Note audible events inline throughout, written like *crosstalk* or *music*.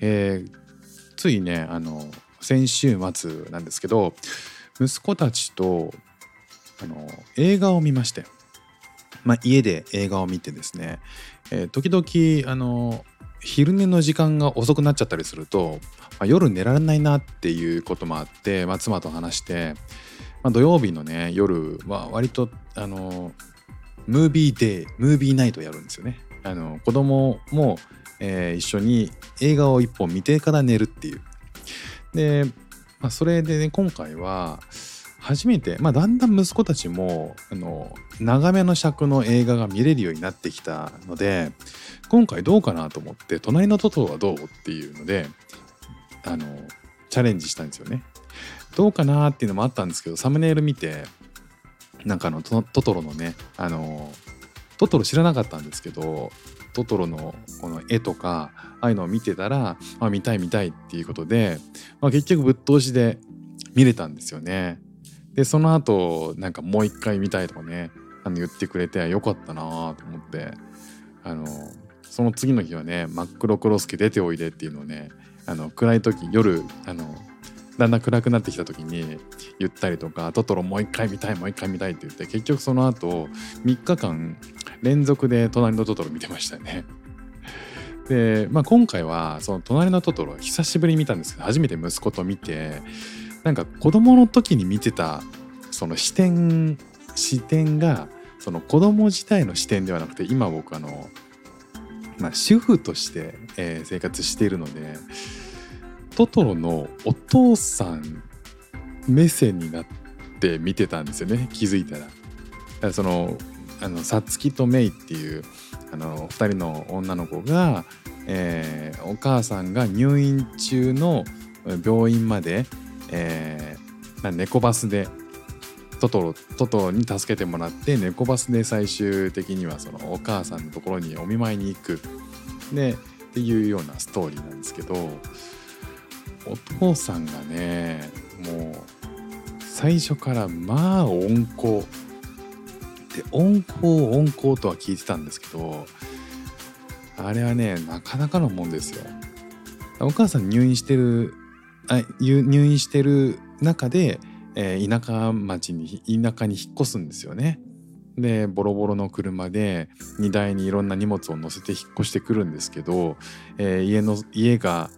えーついねあの先週末なんですけど息子たちとあの映画を見ましてまあ、家で映画を見てですね、えー時々あの昼寝の時間が遅くなっちゃったりすると、まあ夜寝られないなっていうこともあって、まあ、妻と話して、まあ、土曜日のね夜は割とあのムービーデームービーナイトやるんですよね。あの子供も、えー一緒に映画を一本見てから寝るっていう。で、まあ、それでね今回は初めて、まあ、だんだん息子たちもあの長めの尺の映画が見れるようになってきたので今回どうかなと思って「隣のトトロはどう?」っていうのであのチャレンジしたんですよね。どうかなっていうのもあったんですけどサムネイル見てなんかあのトトロのねあのトトロ知らなかったんですけどトトロのこの絵とかああいうのを見てたら、あ、見たい見たいっていうことで、まあ、結局ぶっ通しで見れたんですよね。でその後なんかもう一回見たいとかねあの言ってくれてよかったなと思ってあのその次の日はね真っ黒クロスケ出ておいでっていうのをねあの暗い時夜あのだんだん暗くなってきた時に言ったりとか「トトロもう一回見たいもう一回見たい」って言って結局その後3日間連続で「隣のトトロ」見てましたね。*laughs* で、まあ、今回はその「隣のトトロ」久しぶりに見たんですけど初めて息子と見てなんか子供の時に見てたその視点視点がその子供自体の視点ではなくて今僕あの、まあ、主婦として、え生活しているのでトトロのお父さん目線になって見てたんですよね気づいたら。だからそのあのさつきとメイっていうあの2人の女の子が、えーお母さんが入院中の病院まで、えー猫バスでトトロトトロに助けてもらって猫バスで最終的にはそのお母さんのところにお見舞いに行くでっていうようなストーリーなんですけどお父さんがねもう最初からまあ温厚。で温厚温厚とは聞いてたんですけどあれはねなかなかのもんですよ。お母さん入院してるあ入院してる中で、えー田舎町に田舎に引っ越すんですよね。でボロボロの車で荷台にいろんな荷物を乗せて引っ越してくるんですけど、えー家の家が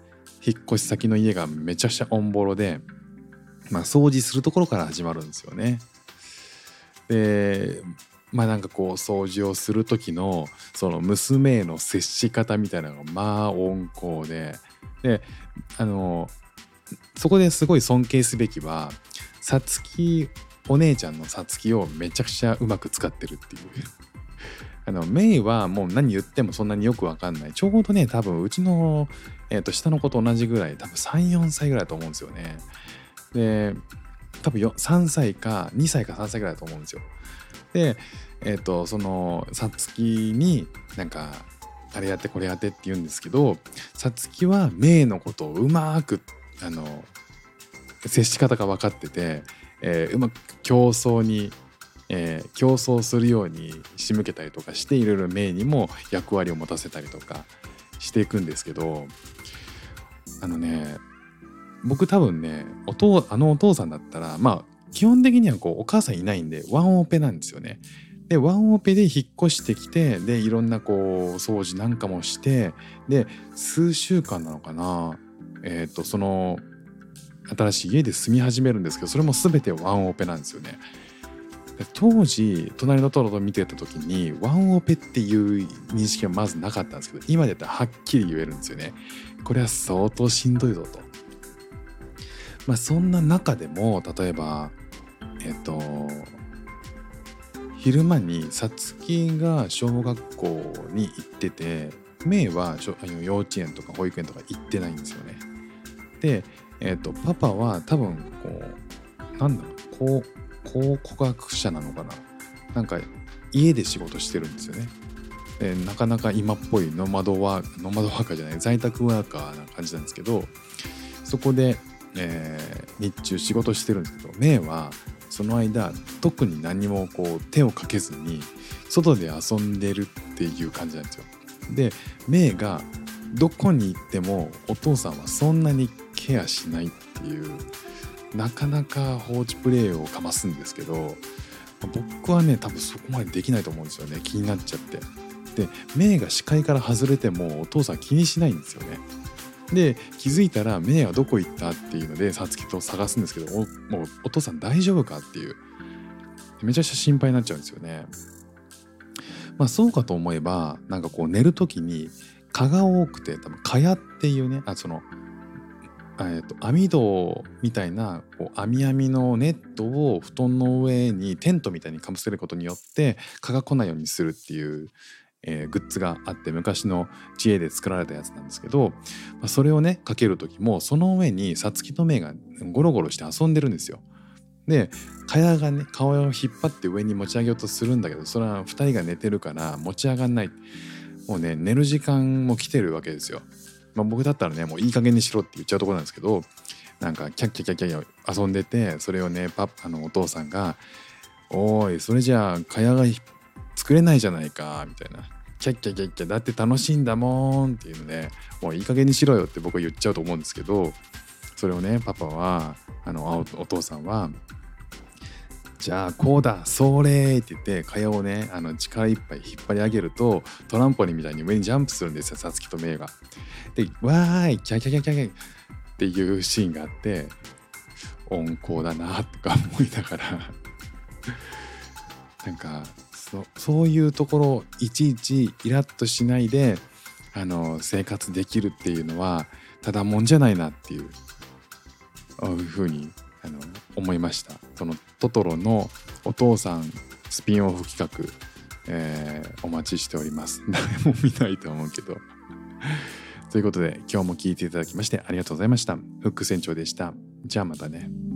引っ越し先の家がめちゃくちゃオンボロで、まあ、掃除するところから始まるんですよね。でまあなんかこう掃除をする時のその娘への接し方みたいなのがまあ温厚でであのそこですごい尊敬すべきはさつきお姉ちゃんのさつきをめちゃくちゃうまく使ってるっていう。あのメイはもう何言ってもそんなによくわかんないちょうどね多分うちの、えー、と下の子と同じぐらい多分34歳ぐらいだと思うんですよね。で多分3歳か2歳か3歳ぐらいだと思うんですよ。でえっ、とそのさつきになんかあれやってこれやってって言うんですけどさつきはメイのことをうまくあの接し方が分かってて、えーうまく競争に、えー競争するように仕向けたりとかしていろいろメイにも役割を持たせたりとか。していくんですけどあのね僕多分ねお父あのお父さんだったらまあ基本的にはこうお母さんいないんでワンオペなんですよね。でワンオペで引っ越してきてでいろんなこう掃除なんかもしてで数週間なのかなえっ、とその新しい家で住み始めるんですけどそれも全てワンオペなんですよね。当時隣のトロと見てた時にワンオペっていう認識はまずなかったんですけど今だったらはっきり言えるんですよね。これは相当しんどいぞと。まあそんな中でも例えばえっ、と昼間にさつきが小学校に行っててメイは幼稚園とか保育園とか行ってないんですよね。で、えー、とパパは多分こうなんだろうこう考古学者なのかな？なんか家で仕事してるんですよね。でなかなか今っぽいノマドワーノマドワーカーじゃない在宅ワーカーな感じなんですけどそこで、えー日中仕事してるんですけどメイはその間特に何もこう手をかけずに外で遊んでるっていう感じなんですよ。でメイがどこに行ってもお父さんはそんなにケアしないっていうなかなか放置プレイをかますんですけど僕はね多分そこまでできないと思うんですよね気になっちゃって。でメイが視界から外れてもお父さん気にしないんですよね。で気づいたらメイはどこ行ったっていうのでさつきと探すんですけどおもうお父さん大丈夫かっていうめちゃくちゃ心配になっちゃうんですよね。まあそうかと思えばなんかこう寝る時に蚊が多くて多分蚊帳っていうねあそのえーと網戸みたいなこう網網のネットを布団の上にテントみたいにかぶせることによって蚊が来ないようにするっていう、えーグッズがあって昔の知恵で作られたやつなんですけど、まあそれをねかける時もその上にさつきとめいがゴロゴロして遊んでるんですよ。で蚊帳がね顔を引っ張って上に持ち上げようとするんだけどそれは2人が寝てるから持ち上がんないもうね寝る時間も来てるわけですよ。まあ、僕だったらねもういい加減にしろって言っちゃうとこなんですけどなんかキャッキャキャッキャッキャ遊んでてそれをねパあのお父さんが「おいそれじゃあ蚊帳が作れないじゃないか」みたいな「キャッキャキャッキャだって楽しいんだもん」っていうのでもういい加減にしろよって僕は言っちゃうと思うんですけどそれをねパパはあのお父さんはじゃあこうだそれって言って蚊帳をねあの力いっぱい引っ張り上げるとトランポリンみたいに上にジャンプするんですよさつきとメイが。で「わーいキャキャキャキャキャ」っていうシーンがあって温厚だなとか思いながら *laughs* なんかそそういうところをいちいちイラッとしないであの生活できるっていうのはただもんじゃないなっていうああいうふうにあの思いました。そのトトロのお父さんスピンオフ企画、えーお待ちしております。*laughs* 誰も見ないと思うけど。ということで今日も聞いていただきましてありがとうございました。フック船長でした。じゃあまたね。